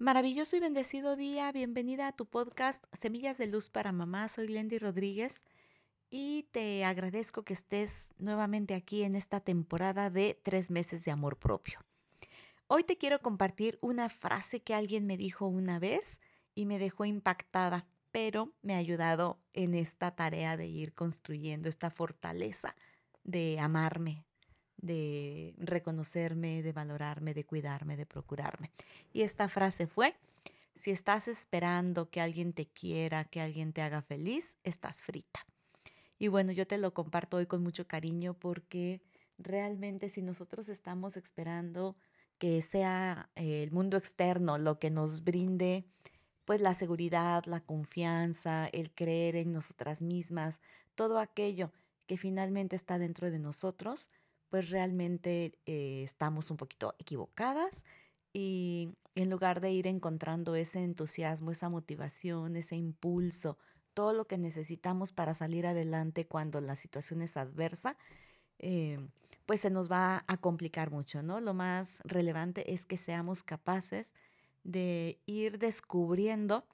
Maravilloso y bendecido día, bienvenida a tu podcast Semillas de Luz para Mamá, soy Glendy Rodríguez y te agradezco que estés nuevamente aquí en esta temporada de tres meses de amor propio. Hoy te quiero compartir una frase que alguien me dijo una vez y me dejó impactada, pero me ha ayudado en esta tarea de ir construyendo esta fortaleza de amarme, de reconocerme, de valorarme, de cuidarme, de procurarme. Y esta frase fue, si estás esperando que alguien te quiera, que alguien te haga feliz, estás frita. Y bueno, yo te lo comparto hoy con mucho cariño porque realmente si nosotros estamos esperando que sea eh, el mundo externo lo que nos brinde pues la seguridad, la confianza, el creer en nosotras mismas, todo aquello que finalmente está dentro de nosotros, pues realmente eh, estamos un poquito equivocadas y en lugar de ir encontrando ese entusiasmo, esa motivación, ese impulso, todo lo que necesitamos para salir adelante cuando la situación es adversa, eh, pues se nos va a complicar mucho, ¿no? Lo más relevante es que seamos capaces de ir descubriendo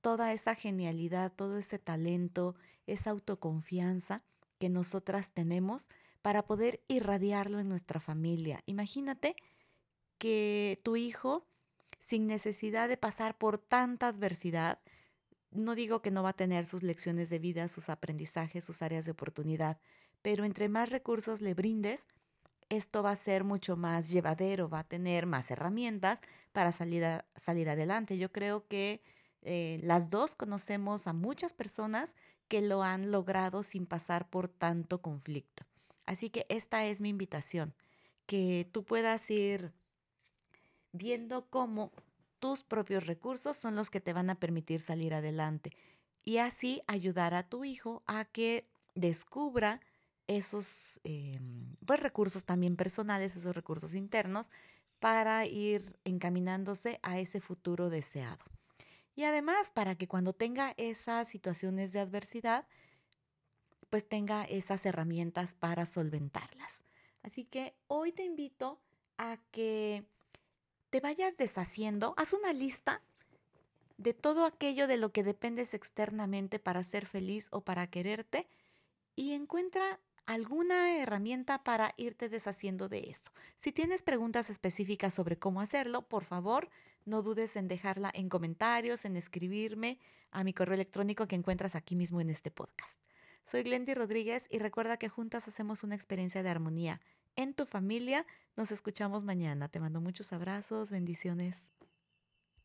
toda esa genialidad, todo ese talento, esa autoconfianza que nosotras tenemos para poder irradiarlo en nuestra familia. Imagínate que tu hijo, sin necesidad de pasar por tanta adversidad, no digo que no va a tener sus lecciones de vida, sus aprendizajes, sus áreas de oportunidad, pero entre más recursos le brindes, esto va a ser mucho más llevadero, va a tener más herramientas para salir, salir adelante. Yo creo que eh, las dos conocemos a muchas personas que lo han logrado sin pasar por tanto conflicto. Así que esta es mi invitación, que tú puedas ir viendo cómo tus propios recursos son los que te van a permitir salir adelante y así ayudar a tu hijo a que descubra esos em, pues, recursos también personales, esos recursos internos, para ir encaminándose a ese futuro deseado. Y además para que cuando tenga esas situaciones de adversidad, pues tenga esas herramientas para solventarlas. Así que hoy te invito a que te vayas deshaciendo, haz una lista de todo aquello de lo que dependes externamente para ser feliz o para quererte y encuentra alguna herramienta para irte deshaciendo de esto. Si tienes preguntas específicas sobre cómo hacerlo, por favor, no dudes en dejarla en comentarios, en escribirme a mi correo electrónico que encuentras aquí mismo en este podcast. Soy Glendy Rodríguez y recuerda que juntas hacemos una experiencia de armonía en tu familia. Nos escuchamos mañana. Te mando muchos abrazos, bendiciones.